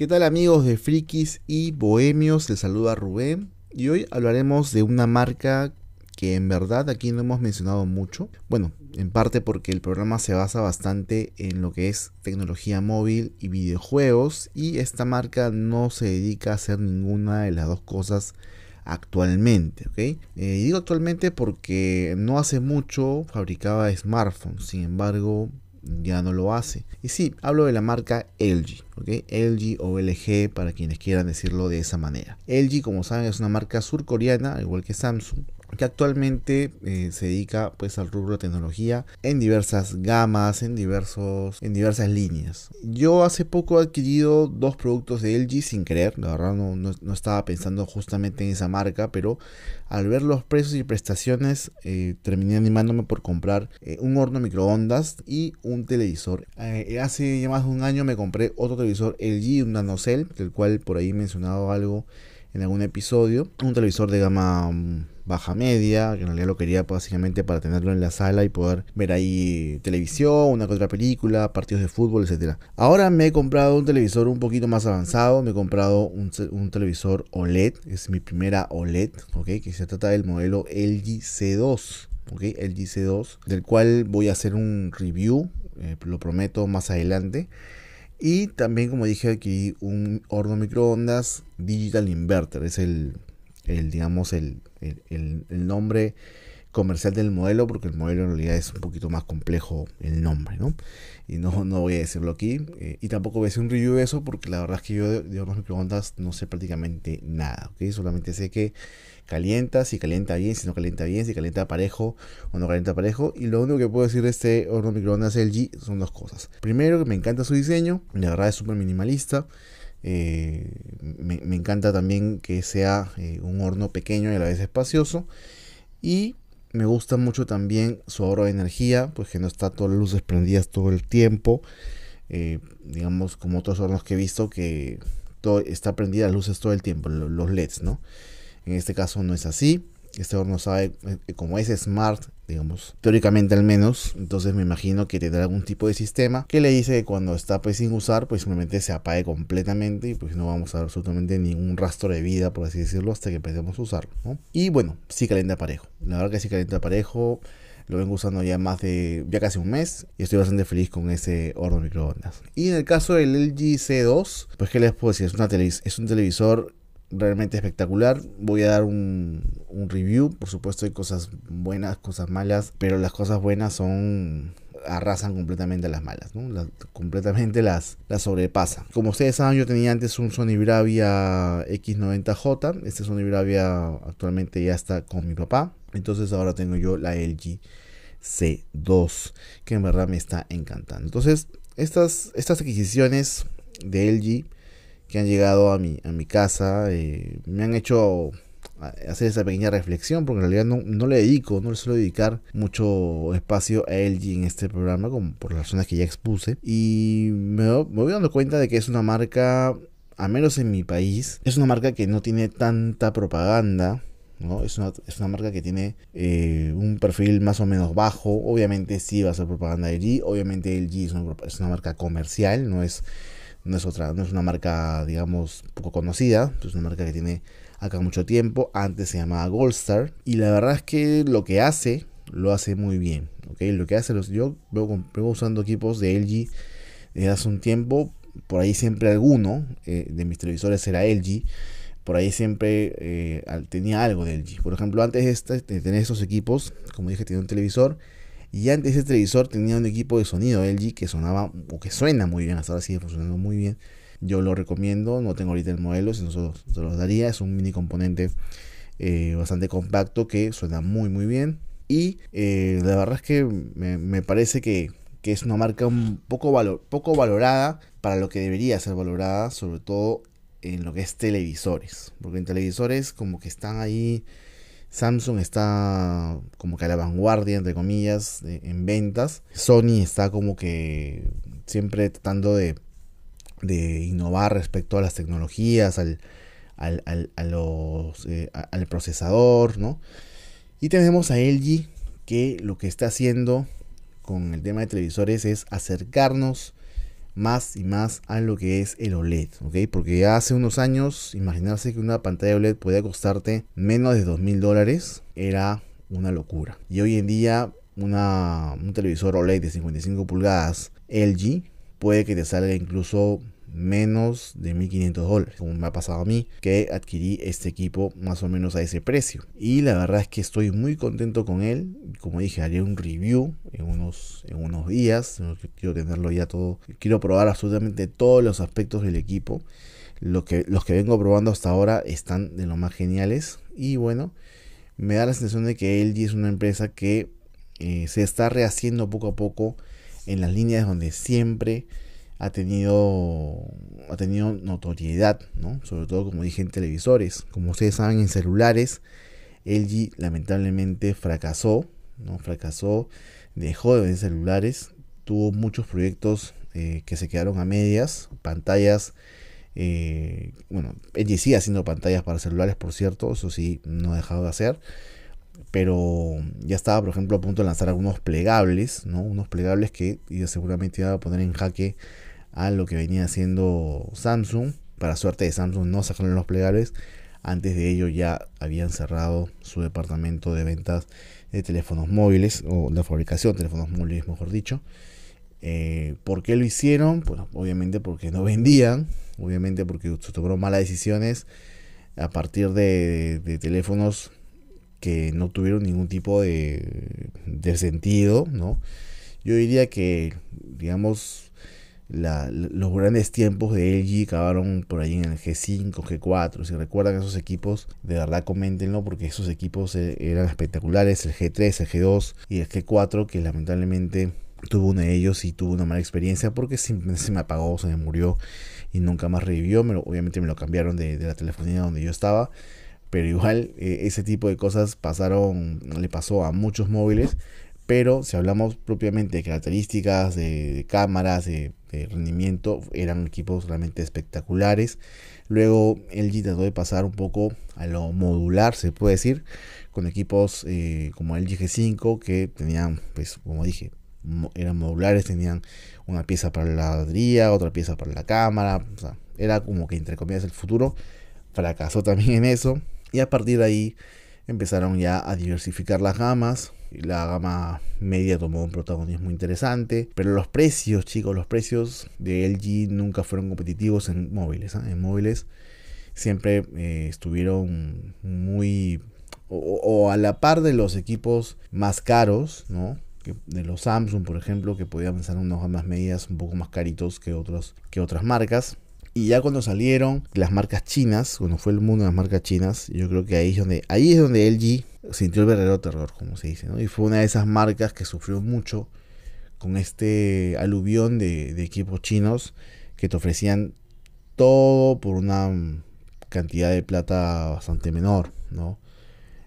¿Qué tal amigos de Frikis y Bohemios? Les saluda Rubén y hoy hablaremos de una marca que en verdad aquí no hemos mencionado mucho. Bueno, en parte porque el programa se basa bastante en lo que es tecnología móvil y videojuegos y esta marca no se dedica a hacer ninguna de las dos cosas actualmente, ¿ok? Eh, digo actualmente porque no hace mucho fabricaba smartphones, sin embargo ya no lo hace. Y sí, hablo de la marca LG, ¿ok? LG o LG para quienes quieran decirlo de esa manera. LG, como saben, es una marca surcoreana, igual que Samsung, que actualmente eh, se dedica pues al rubro de tecnología en diversas gamas, en diversos en diversas líneas. Yo hace poco he adquirido dos productos de LG sin querer, la verdad no, no, estaba pensando justamente en esa marca, pero al ver los precios y prestaciones eh, terminé animándome por comprar eh, un horno microondas y un televisor. hace ya más de un año me compré otro televisor LG, un NanoCell, del cual por ahí he mencionado algo en algún episodio. Un televisor de gama mm, baja media, que en realidad lo quería básicamente para tenerlo en la sala y poder ver ahí televisión, una que otra película, partidos de fútbol, etcétera. Ahora me he comprado un televisor un poquito más avanzado, me he comprado un, televisor OLED, es mi primera OLED, ok, que se trata del modelo LG C2. ok, LG C2, del cual voy a hacer un review, eh, lo prometo más adelante. Y también, como dije, aquí un horno microondas Digital Inverter. Es el, el digamos, el, el, nombre comercial del modelo, porque el modelo en realidad es un poquito más complejo el nombre, ¿no? Y no, no voy a decirlo aquí. Eh, y tampoco voy a hacer un review de eso, porque la verdad es que yo de, de hornos microondas no sé prácticamente nada, ¿ok? Solamente sé que calienta, si calienta bien, si no calienta bien, si calienta parejo o no calienta parejo. Y lo único que puedo decir de este horno microondas LG son dos cosas. Primero, que me encanta su diseño, la verdad es súper minimalista. Eh, me, encanta también que sea eh, un horno pequeño y a la vez espacioso. Y me gusta mucho también su ahorro de energía, pues que no está todas las luces prendidas todo el tiempo. Eh, digamos, como otros hornos que he visto que todo, está prendida las luces todo el tiempo, los LEDs, ¿no? En este caso no es así. Este horno sabe, como es smart, digamos, teóricamente al menos, entonces me imagino que tendrá algún tipo de sistema que le dice que cuando está pues sin usar, pues simplemente se apague completamente y pues no vamos a dar absolutamente ningún rastro de vida, por así decirlo, hasta que empecemos a usarlo. Y bueno, sí calienta parejo. La verdad que sí calienta parejo. Lo vengo usando ya más de, ya casi un mes y estoy bastante feliz con ese horno microondas. Y en el caso del LG C2, pues qué les puedo decir, es, una es un televisor realmente espectacular. Voy a dar un, review. Por supuesto hay cosas buenas, cosas malas, pero las cosas buenas son arrasan completamente las malas, completamente las, las sobrepasan. Como ustedes saben, yo tenía antes un Sony Bravia X90J. Este Sony Bravia actualmente ya está con mi papá. Entonces ahora tengo yo la LG C2, que en verdad me está encantando. Entonces, estas, estas adquisiciones de LG que han llegado a mi, a mi casa eh, me han hecho hacer esa pequeña reflexión porque en realidad no, no, le dedico, no le suelo dedicar mucho espacio a LG en este programa como por las razones que ya expuse y me, voy dando cuenta de que es una marca, a menos en mi país, es una marca que no tiene tanta propaganda ¿no? Es, una, es una marca que tiene eh, un perfil más o menos bajo. Obviamente sí va a ser propaganda de LG. Obviamente LG es una, es una marca comercial, no es no es otra, no es una marca, digamos, poco conocida, es una marca que tiene acá mucho tiempo, antes se llamaba Goldstar, y la verdad es que lo que hace, lo hace muy bien, ¿ok? Lo que hace, los, yo vengo, usando equipos de LG desde hace un tiempo, por ahí siempre alguno eh, de mis televisores era LG, por ahí siempre eh, tenía algo de LG. Por ejemplo, antes de, este, de tener esos equipos, como dije, tenía un televisor y antes ese televisor tenía un equipo de sonido LG que sonaba o que suena muy bien, hasta ahora sigue funcionando muy bien. Yo lo recomiendo, no tengo ahorita el modelo, si no se los, daría. Es un mini componente eh, bastante compacto que suena muy muy bien. Y eh, la verdad es que me, parece que, es una marca un poco valorada para lo que debería ser valorada, sobre todo en lo que es televisores. Porque en televisores como que están ahí Samsung está como que a la vanguardia, entre comillas, en ventas. Sony está como que siempre tratando de, innovar respecto a las tecnologías, al, a los, eh, al procesador, ¿no? Y tenemos a LG que lo que está haciendo con el tema de televisores es acercarnos más y más a lo que es el OLED, ¿ok? Porque hace unos años, imaginarse que una pantalla OLED podía costarte menos de 2 mil dólares era una locura. Y hoy en día una, un televisor OLED de 55 pulgadas LG puede que te salga incluso menos de 1500 dólares, como me ha pasado a mí, que adquirí este equipo más o menos a ese precio. Y la verdad es que estoy muy contento con él. Como dije, haré un review en unos, en unos días. Quiero tenerlo ya todo. Quiero probar absolutamente todos los aspectos del equipo. Lo que, los que vengo probando hasta ahora están de lo más geniales. Y bueno, me da la sensación de que LG es una empresa que eh, se está rehaciendo poco a poco en las líneas donde siempre ha tenido, ha tenido notoriedad, ¿no? Sobre todo, como dije, en televisores. Como ustedes saben, en celulares, LG lamentablemente fracasó, ¿no? Fracasó, dejó de vender celulares, tuvo muchos proyectos eh, que se quedaron a medias, pantallas, eh, bueno, LG sigue haciendo pantallas para celulares, por cierto, eso sí, no ha dejado de hacer pero ya estaba por ejemplo a punto de lanzar algunos plegables, ¿no? unos plegables que seguramente iba a poner en jaque a lo que venía haciendo Samsung. Para suerte de Samsung no sacaron los plegables. Antes de ello ya habían cerrado su departamento de ventas de teléfonos móviles o de fabricación de teléfonos móviles, mejor dicho. Eh, ¿Por qué lo hicieron? Pues obviamente porque no vendían, obviamente porque se tomaron malas decisiones a partir de, teléfonos que no tuvieron ningún tipo de, de sentido, ¿no? Yo diría que, digamos, los grandes tiempos de LG acabaron por ahí en el G5, G4. Si recuerdan esos equipos, de verdad coméntenlo porque esos equipos eh, eran espectaculares. El G3, el G2 y el G4 que lamentablemente tuvo uno de ellos y tuvo una mala experiencia porque simplemente se me apagó, se me murió y nunca más revivió. obviamente me lo cambiaron de, la telefonía donde yo estaba. Pero igual eh, ese tipo de cosas pasaron, le pasó a muchos móviles pero si hablamos propiamente de características, de, cámaras, de, rendimiento, eran equipos realmente espectaculares. Luego LG trató de pasar un poco a lo modular, se puede decir, con equipos eh, como el G5 que tenían, pues como dije, eran modulares, tenían una pieza para la batería, otra pieza para la cámara, era como que entre comillas el futuro. Fracasó también en eso y a partir de ahí empezaron ya a diversificar las gamas la gama media tomó un protagonismo interesante, pero los precios, chicos, los precios de LG nunca fueron competitivos en móviles. ¿ah? En móviles siempre eh, estuvieron muy o, a la par de los equipos más caros, ¿no? de los Samsung, por ejemplo, que podían pensar unas gamas medias un poco más caritos que, otros, que otras marcas. Y ya cuando salieron las marcas chinas, cuando fue el mundo de las marcas chinas, yo creo que ahí es donde, ahí es donde LG sintió el verdadero terror, como se dice, ¿no? Y fue una de esas marcas que sufrió mucho con este aluvión de, equipos chinos que te ofrecían todo por una cantidad de plata bastante menor, ¿no?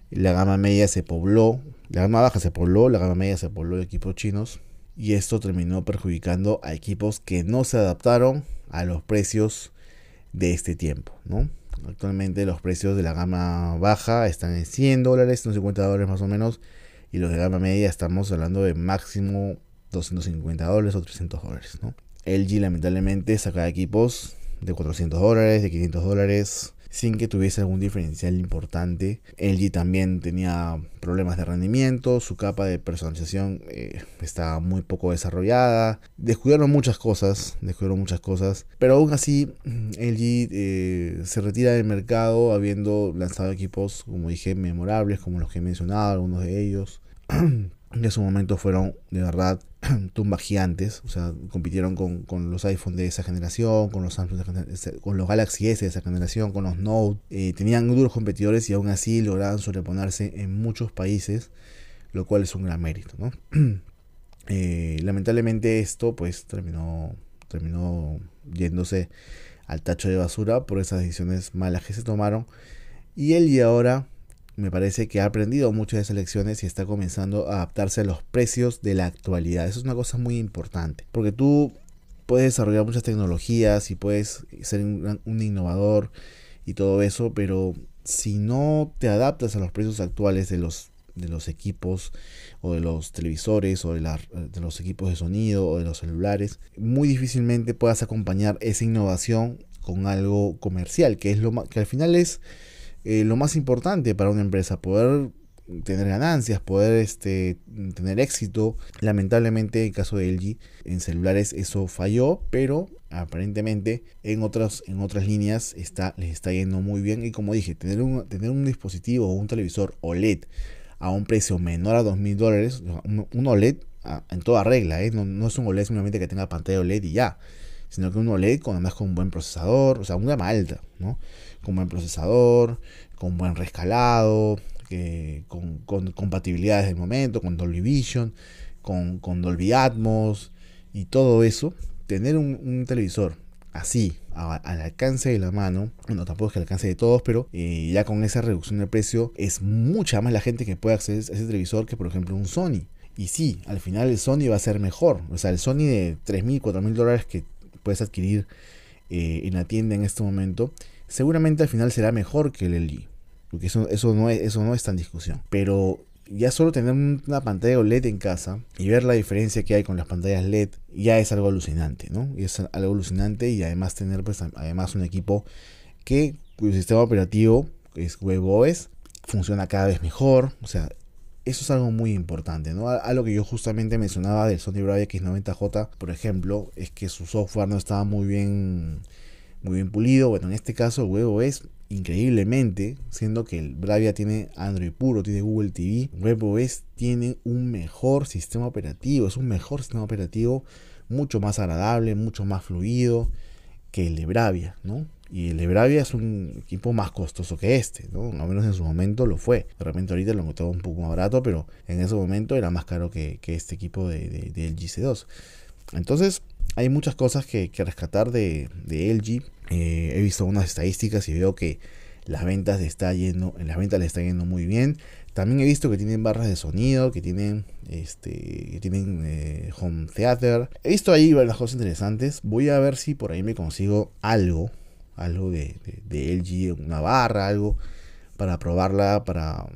La gama media se pobló, la gama baja se pobló, la gama media se pobló de equipos chinos y esto terminó perjudicando a equipos que no se adaptaron a los precios de este tiempo, ¿no? Actualmente los precios de la gama baja están en 100 dólares, 150 dólares más o menos. Y los de gama media estamos hablando de máximo 250 dólares o 300 dólares. LG lamentablemente saca equipos de 400 dólares, de 500 dólares, sin que tuviese algún diferencial importante. LG también tenía problemas de rendimiento, su capa de personalización eh, estaba muy poco desarrollada, descuidaron muchas cosas, descuidaron muchas cosas, pero aún así LG eh, se retira del mercado habiendo lanzado equipos, como dije, memorables, como los que he mencionado, algunos de ellos. en su momento fueron de verdad tumbas gigantes, o sea, compitieron con, los iPhone de esa generación, con los Samsung con los Galaxy S de esa generación, con los Note, eh, tenían duros competidores y aún así lograban sobreponerse en muchos países, lo cual es un gran mérito, ¿no? Eh, lamentablemente esto pues terminó, terminó yéndose al tacho de basura por esas decisiones malas que se tomaron. Y él y ahora me parece que ha aprendido muchas de esas lecciones y está comenzando a adaptarse a los precios de la actualidad. Eso es una cosa muy importante, porque tú puedes desarrollar muchas tecnologías y puedes ser un, innovador y todo eso, pero si no te adaptas a los precios actuales de los de los equipos o de los televisores o de, de, los equipos de sonido o de los celulares, muy difícilmente puedas acompañar esa innovación con algo comercial, que es lo que al final es eh, lo más importante para una empresa, poder tener ganancias, poder este, tener éxito. Lamentablemente, en el caso de LG, en celulares eso falló, pero aparentemente en otras, en otras líneas está, les está yendo muy bien. Y como dije, tener un, tener un dispositivo o un televisor OLED a un precio menor a 2.000 dólares, un, OLED en toda regla, ¿eh? no, es un OLED simplemente que tenga pantalla OLED y ya, sino que un OLED con además con un buen procesador, o sea, una gama alta, ¿no? Con buen procesador, con buen rescalado, con, compatibilidades del momento, con Dolby Vision, con, Dolby Atmos y todo eso, tener un, televisor así, al alcance de la mano, bueno, tampoco es que al alcance de todos, pero eh, ya con esa reducción de precio es mucha más la gente que puede acceder a ese televisor que por ejemplo un Sony. Y sí, al final el Sony va a ser mejor. O sea, el Sony de 3.000, 4.000 dólares que puedes adquirir eh, en la tienda en este momento, seguramente al final será mejor que el LG. Porque eso, eso, no es, eso no está en discusión. Pero ya solo tener una pantalla OLED en casa y ver la diferencia que hay con las pantallas LED ya es algo alucinante, ¿no? Y es algo alucinante y además tener pues además un equipo que cuyo sistema operativo es WebOS funciona cada vez mejor, o sea, eso es algo muy importante, ¿no? Algo que yo justamente mencionaba del Sony Bravia X90J, por ejemplo, es que su software no estaba muy bien muy bien pulido. Bueno, en este caso WebOS increíblemente, siendo que el Bravia tiene Android puro, tiene Google TV, WebOS tiene un mejor sistema operativo, es un mejor sistema operativo, mucho más agradable, mucho más fluido que el de Bravia, ¿no? Y el de es un equipo más costoso que este, ¿no? Al menos en su momento lo fue. De repente ahorita lo encontraba un poco más barato, pero en ese momento era más caro que, este equipo de, del GC2. Entonces, hay muchas cosas que, rescatar de, LG. Eh, he visto unas estadísticas y veo que las ventas está yendo, en las ventas le está yendo muy bien. También he visto que tienen barras de sonido, que tienen este, que tienen eh, home theater. He visto ahí varias cosas interesantes. Voy a ver si por ahí me consigo algo, algo de, de, LG, una barra, algo para probarla para,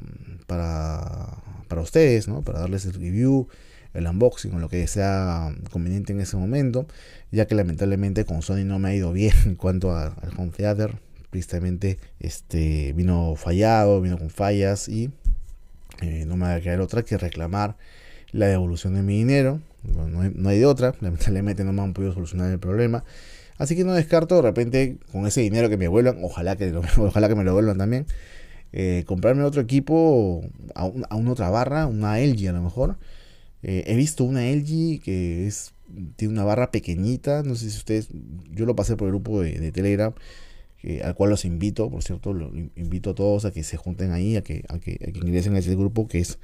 para, para ustedes, ¿no? Para darles el review el unboxing o lo que sea conveniente en ese momento, ya que lamentablemente con Sony no me ha ido bien en cuanto al home theater, tristemente este vino fallado, vino con fallas y eh, no me va a quedar otra que reclamar la devolución de mi dinero, no, hay, de otra, lamentablemente no me han podido solucionar el problema. Así que no descarto de repente con ese dinero que me vuelvan, ojalá que, ojalá que me lo vuelvan también, eh, comprarme otro equipo a, una otra barra, una LG a lo mejor, eh, he visto una LG que es tiene una barra pequeñita. No sé si ustedes. Yo lo pasé por el grupo de, Telegram. al cual los invito, por cierto, los invito a todos a que se junten ahí, a que, a que, ingresen a ese grupo que es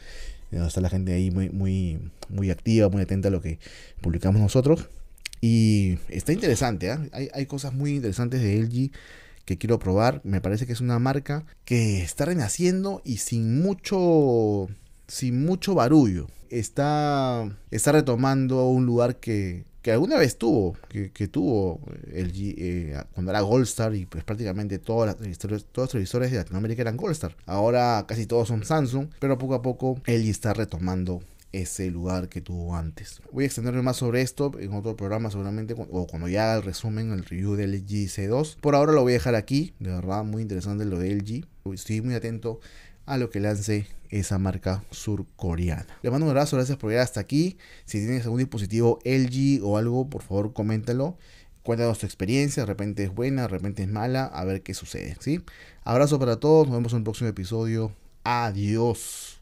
donde está la gente ahí muy, muy, muy activa, muy atenta a lo que publicamos nosotros. Y está interesante, ¿ah? hay, hay cosas muy interesantes de LG que quiero probar. Me parece que es una marca que está renaciendo y sin mucho sin mucho barullo. Está, está retomando un lugar que, que alguna vez tuvo, que, tuvo el eh, cuando era Goldstar y pues prácticamente todas las todos los televisores de Latinoamérica eran Goldstar. Ahora casi todos son Samsung, pero poco a poco LG está retomando ese lugar que tuvo antes. Voy a extenderme más sobre esto en otro programa seguramente o cuando ya haga el resumen, el review del LG C2. Por ahora lo voy a dejar aquí, de verdad muy interesante lo de LG. Estoy muy atento a lo que lance esa marca surcoreana. Le mando un abrazo, gracias por llegar hasta aquí. Si tienes algún dispositivo LG o algo, por favor coméntalo. Cuéntanos tu experiencia, de repente es buena, de repente es mala, a ver qué sucede. ¿sí? Abrazo para todos, nos vemos en un próximo episodio. Adiós.